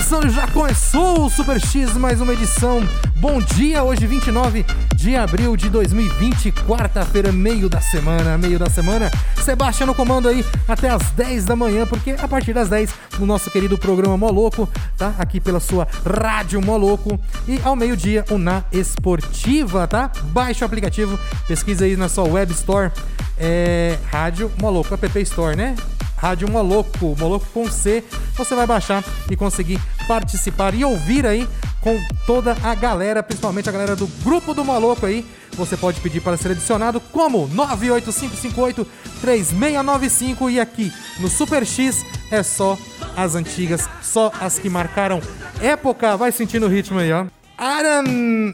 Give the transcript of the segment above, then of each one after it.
começando, já começou o Super X, mais uma edição. Bom dia, hoje 29 de abril de 2020, quarta-feira, meio da semana, meio da semana. Sebastião no comando aí até as 10 da manhã, porque a partir das 10, no nosso querido programa Moloco, tá? Aqui pela sua Rádio Moloco. E ao meio-dia, o Na Esportiva, tá? Baixe o aplicativo, pesquisa aí na sua Web Store, é Rádio Moloco, App Store, né? Rádio Moloco, Moloco com C. Você vai baixar e conseguir participar e ouvir aí com toda a galera, principalmente a galera do grupo do Moloco aí. Você pode pedir para ser adicionado como 985583695 e aqui no Super X é só as antigas, só as que marcaram época. Vai sentindo o ritmo aí, ó. Aran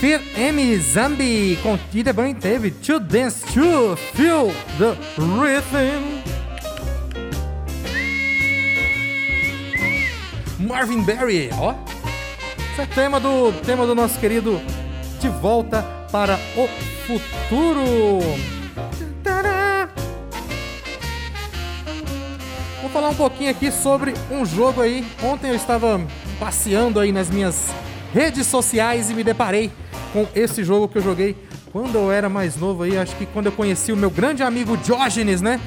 Fear M Zambi com Tida Bem teve To Dance To Feel the Rhythm. Marvin Berry, ó. Esse é tema do tema do nosso querido De Volta para o Futuro. Tadá. Vou falar um pouquinho aqui sobre um jogo aí. Ontem eu estava passeando aí nas minhas redes sociais e me deparei com esse jogo que eu joguei quando eu era mais novo aí, acho que quando eu conheci o meu grande amigo Diógenes, né?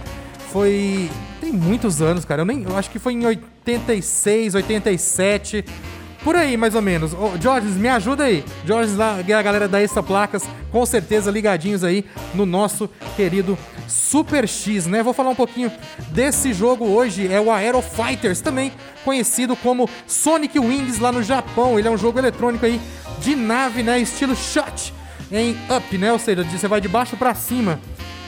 Foi tem muitos anos, cara. Eu nem, eu acho que foi em 86, 87, por aí mais ou menos. Ô, Diógenes, me ajuda aí. E a galera da Extra Placas, com certeza ligadinhos aí no nosso querido Super X, né? Vou falar um pouquinho desse jogo hoje, é o Aero Fighters, também conhecido como Sonic Wings lá no Japão. Ele é um jogo eletrônico aí de nave, né? Estilo shot em up, né? Ou seja, você vai de baixo pra cima,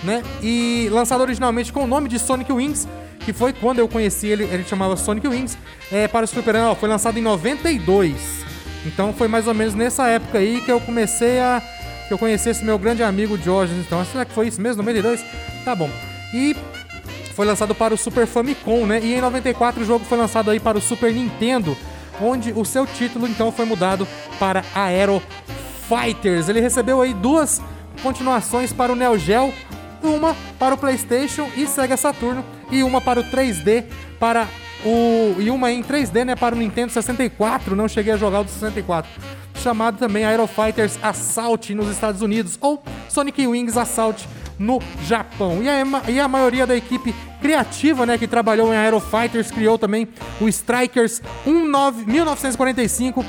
né? E lançado originalmente com o nome de Sonic Wings, que foi quando eu conheci ele, ele chamava Sonic Wings, é, para o Super Nintendo, foi lançado em 92. Então foi mais ou menos nessa época aí que eu comecei a que eu conheci esse meu grande amigo Diógenes. Então, será que foi isso mesmo, 92? Tá bom. E foi lançado para o Super Famicom, né? E em 94 o jogo foi lançado aí para o Super Nintendo, onde o seu título então foi mudado para Aero Fighters. Ele recebeu aí duas continuações para o Neo Geo, uma para o PlayStation e Sega Saturno e uma para o 3D para o e uma em 3D, né, para o Nintendo 64. Não cheguei a jogar o do 64. Chamado também Aero Fighters Assault nos Estados Unidos ou Sonic Wings Assault no Japão. E a, e a maioria da equipe criativa, né, que trabalhou em Aero Fighters, criou também o Strikers 19, 1945.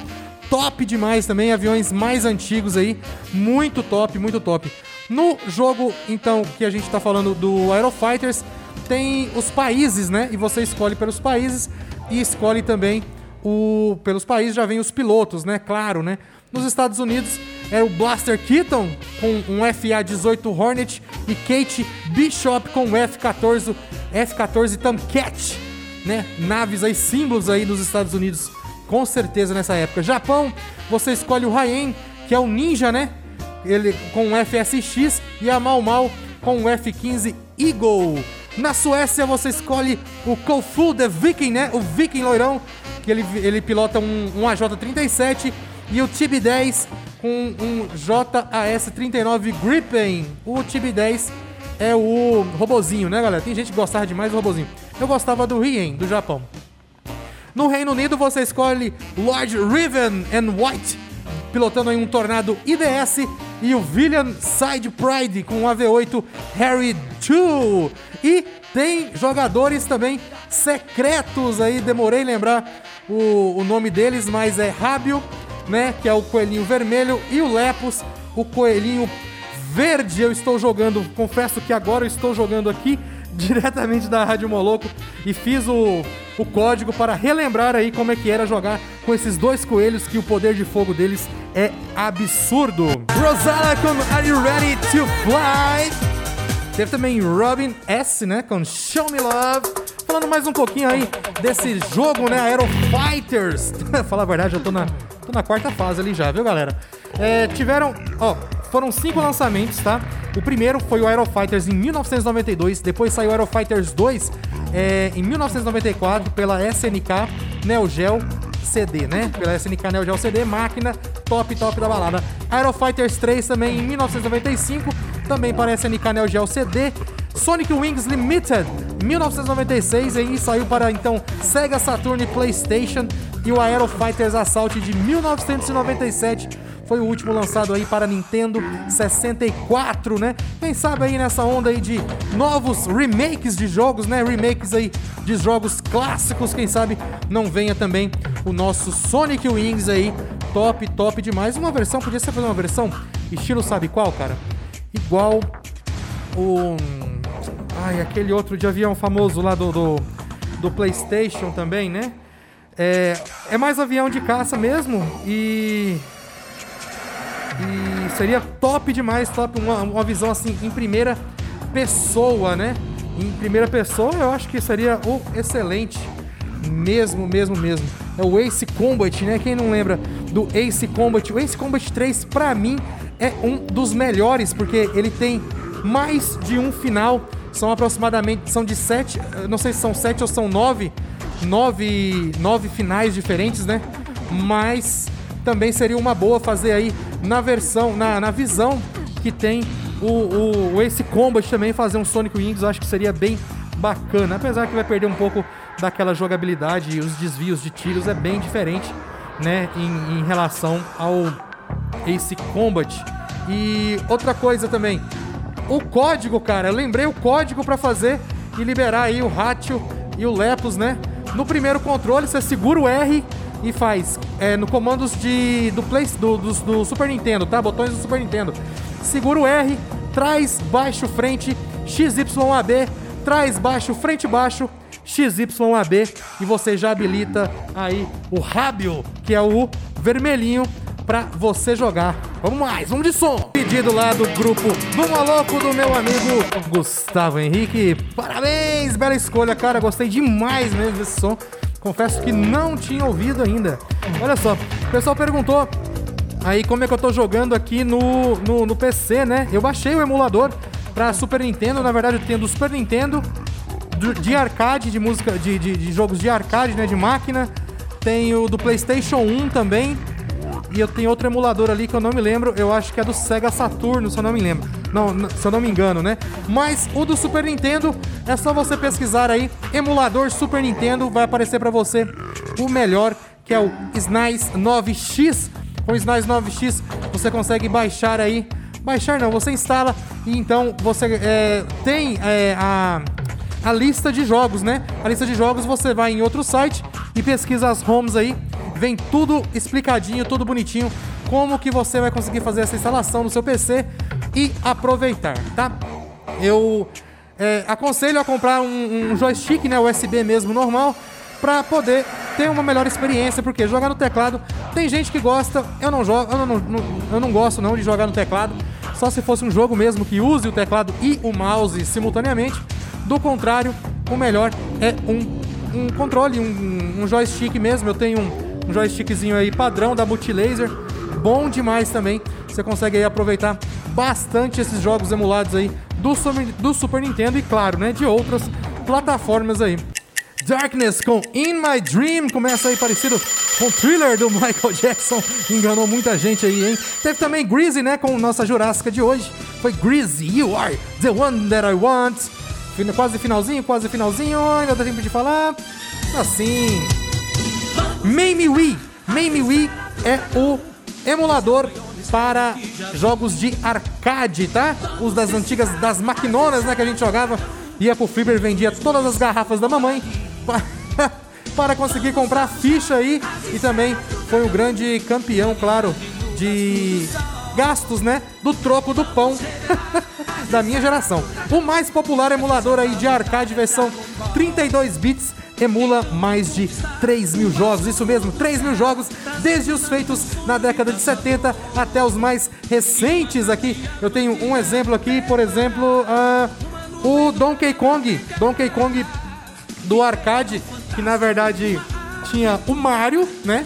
Top demais também, aviões mais antigos aí. Muito top, muito top. No jogo, então, que a gente tá falando do Aero Fighters, tem os países, né? E você escolhe pelos países e escolhe também o pelos países já vem os pilotos, né? Claro, né? Nos Estados Unidos é o Blaster Keaton com um FA-18 Hornet e Kate Bishop com o F-14 F-14 Tomcat, né? Naves aí símbolos aí dos Estados Unidos, com certeza nessa época. Japão, você escolhe o Raien, que é o Ninja, né? Ele com o FSX e a Mau Mau com o F-15 Eagle. Na Suécia você escolhe o Kofu The Viking, né? O Viking loirão, que ele, ele pilota um, um AJ-37 e o TB-10 com um JAS-39 Gripen. O TB-10 é o robozinho, né, galera? Tem gente que gostava demais do robozinho. Eu gostava do Rien, do Japão. No Reino Unido você escolhe Lord Riven and White, pilotando aí um Tornado IDS e o William Side Pride com o AV8 Harry 2. E tem jogadores também secretos aí, demorei lembrar o, o nome deles, mas é Rábio, né, que é o coelhinho vermelho, e o Lepus, o coelhinho verde. Eu estou jogando, confesso que agora eu estou jogando aqui diretamente da Rádio Moloco e fiz o, o código para relembrar aí como é que era jogar com esses dois coelhos que o poder de fogo deles é absurdo. Rosala com Are You Ready to Fly? Teve também Robin S, né, com Show Me Love. Falando mais um pouquinho aí desse jogo, né, Aero Fighters. Falar a verdade, eu tô na, tô na quarta fase ali já, viu, galera? É, tiveram, ó, foram cinco lançamentos, tá? O primeiro foi o Aero Fighters em 1992, depois saiu o Aero Fighters 2 é, em 1994 pela SNK Neo Geo CD, né? Pela SNK Neo Geo CD, máquina top, top da balada. Aero Fighters 3 também em 1995, também para SNK Neo Geo CD. Sonic Wings Limited, 1996, e saiu para então Sega Saturn e PlayStation. E o Aero Fighters Assault de 1997 foi o último lançado aí para Nintendo 64, né? Quem sabe aí nessa onda aí de novos remakes de jogos, né? Remakes aí de jogos clássicos, quem sabe não venha também o nosso Sonic Wings aí, top, top demais. Uma versão, podia ser fazer uma versão estilo sabe qual, cara? Igual o... Ai, aquele outro de avião famoso lá do, do, do PlayStation também, né? É, é mais avião de caça mesmo e e seria top demais, top, uma, uma visão assim em primeira pessoa, né? Em primeira pessoa eu acho que seria o excelente. Mesmo, mesmo, mesmo. É o Ace Combat, né? Quem não lembra do Ace Combat? O Ace Combat 3, pra mim, é um dos melhores, porque ele tem mais de um final. São aproximadamente, são de sete, não sei se são sete ou são nove, nove, nove finais diferentes, né? Mas também seria uma boa fazer aí na versão, na, na visão que tem o, o, Ace Combat também, fazer um Sonic Wings, eu acho que seria bem bacana. Apesar que vai perder um pouco daquela jogabilidade e os desvios de tiros é bem diferente, né, em, em relação ao Ace Combat. E outra coisa também, o código, cara, eu lembrei o código para fazer e liberar aí o Ratio e o Lepus, né? No primeiro controle, você segura o R e faz é, no comandos de, do, Play, do, do, do, Super Nintendo, tá? Botões do Super Nintendo. Segura o R, traz baixo frente, XYAB, traz baixo frente baixo, XYAB e você já habilita aí o Rábio, que é o vermelhinho para você jogar. Vamos mais, vamos de som. Pedido lá do grupo do maluco do meu amigo Gustavo Henrique. Parabéns, bela escolha, cara. Gostei demais mesmo desse som. Confesso que não tinha ouvido ainda. Olha só, o pessoal perguntou aí como é que eu tô jogando aqui no, no, no PC, né? Eu baixei o emulador para Super Nintendo, na verdade eu tenho do Super Nintendo, de arcade, de música, de, de, de, jogos de arcade, né? De máquina. Tenho do PlayStation 1 também. E eu tenho outro emulador ali que eu não me lembro, eu acho que é do Sega Saturno, se eu não me lembro. Não, se eu não me engano, né? Mas o do Super Nintendo é só você pesquisar aí emulador Super Nintendo, vai aparecer para você o melhor, que é o SNES 9X. Com o SNES 9X você consegue baixar aí, baixar não, você instala e então você é, tem é, a a lista de jogos, né? A lista de jogos você vai em outro site e pesquisa as ROMs aí Vem tudo explicadinho, tudo bonitinho, como que você vai conseguir fazer essa instalação no seu PC e aproveitar, tá? Eu é, aconselho a comprar um, um joystick, né, USB mesmo, normal, para poder ter uma melhor experiência, porque jogar no teclado tem gente que gosta, eu não jogo, eu não, não, eu não gosto não de jogar no teclado, só se fosse um jogo mesmo que use o teclado e o mouse simultaneamente. Do contrário, o melhor é um, um controle, um, um joystick mesmo. Eu tenho um um joystickzinho aí padrão da Multilaser, bom demais também. Você consegue aí aproveitar bastante esses jogos emulados aí do, do Super Nintendo e claro, né, de outras plataformas aí. Darkness com In My Dream começa aí parecido com o Thriller do Michael Jackson, enganou muita gente aí, hein? Teve também Greasy, né, com nossa Jurássica de hoje. Foi Greasy, You Are the One That I Want. Quase finalzinho, quase finalzinho, ainda dá tempo de falar. Assim, MameWii. MameWii é o emulador para jogos de arcade, tá? Os das antigas, das maquinonas, né, que a gente jogava. Ia pro Flipper, vendia todas as garrafas da mamãe para conseguir comprar ficha aí. E também foi o grande campeão, claro, de gastos, né? Do troco do pão da minha geração. O mais popular emulador aí de arcade versão 32 bits emula mais de 3 mil jogos, isso mesmo, 3 mil jogos, desde os feitos na década de 70 até os mais recentes aqui. Eu tenho um exemplo aqui, por exemplo, uh, o Donkey Kong, Donkey Kong do arcade, que na verdade tinha o Mario, né?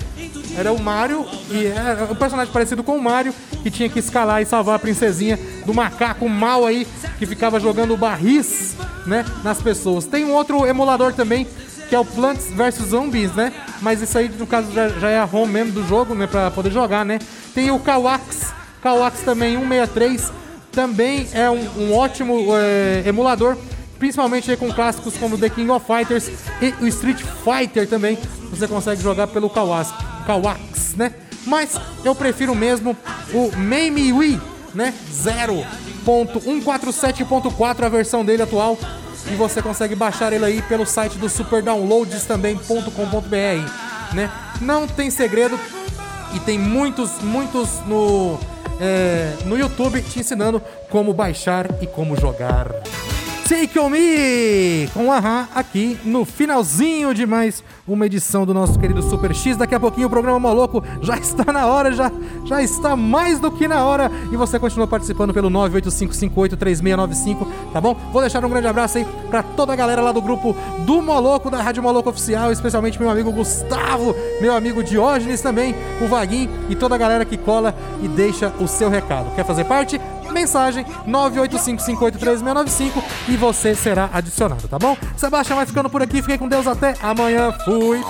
Era o Mario e era um personagem parecido com o Mario que tinha que escalar e salvar a princesinha do macaco mal aí que ficava jogando barris, né, nas pessoas. Tem um outro emulador também que é o Plants vs Zombies, né? Mas isso aí, no caso, já, já é a ROM mesmo do jogo, né? Pra poder jogar, né? Tem o Kawax, Kawax também 163, também é um, um ótimo é, emulador, principalmente com clássicos como The King of Fighters e o Street Fighter também, você consegue jogar pelo Kawax, Kawax né? Mas eu prefiro mesmo o Mame Wii, né? 0.147.4 a versão dele atual e você consegue baixar ele aí pelo site do superdownloads.com.br, né? Não tem segredo e tem muitos, muitos no, é, no YouTube te ensinando como baixar e como jogar. Take On Me com Ahá aqui no finalzinho de mais uma edição do nosso querido Super X. Daqui a pouquinho o programa Maluco já está na hora, já, já está mais do que na hora. E você continua participando pelo 985583695, tá bom? Vou deixar um grande abraço aí para toda a galera lá do grupo do Moloco, da Rádio Moloco Oficial, especialmente meu amigo Gustavo, meu amigo Diógenes também, o Vaguinho e toda a galera que cola e deixa o seu recado. Quer fazer parte? Mensagem 985583695 e você será adicionado, tá bom? Sebastião vai ficando por aqui, fiquem com Deus até amanhã. Fui.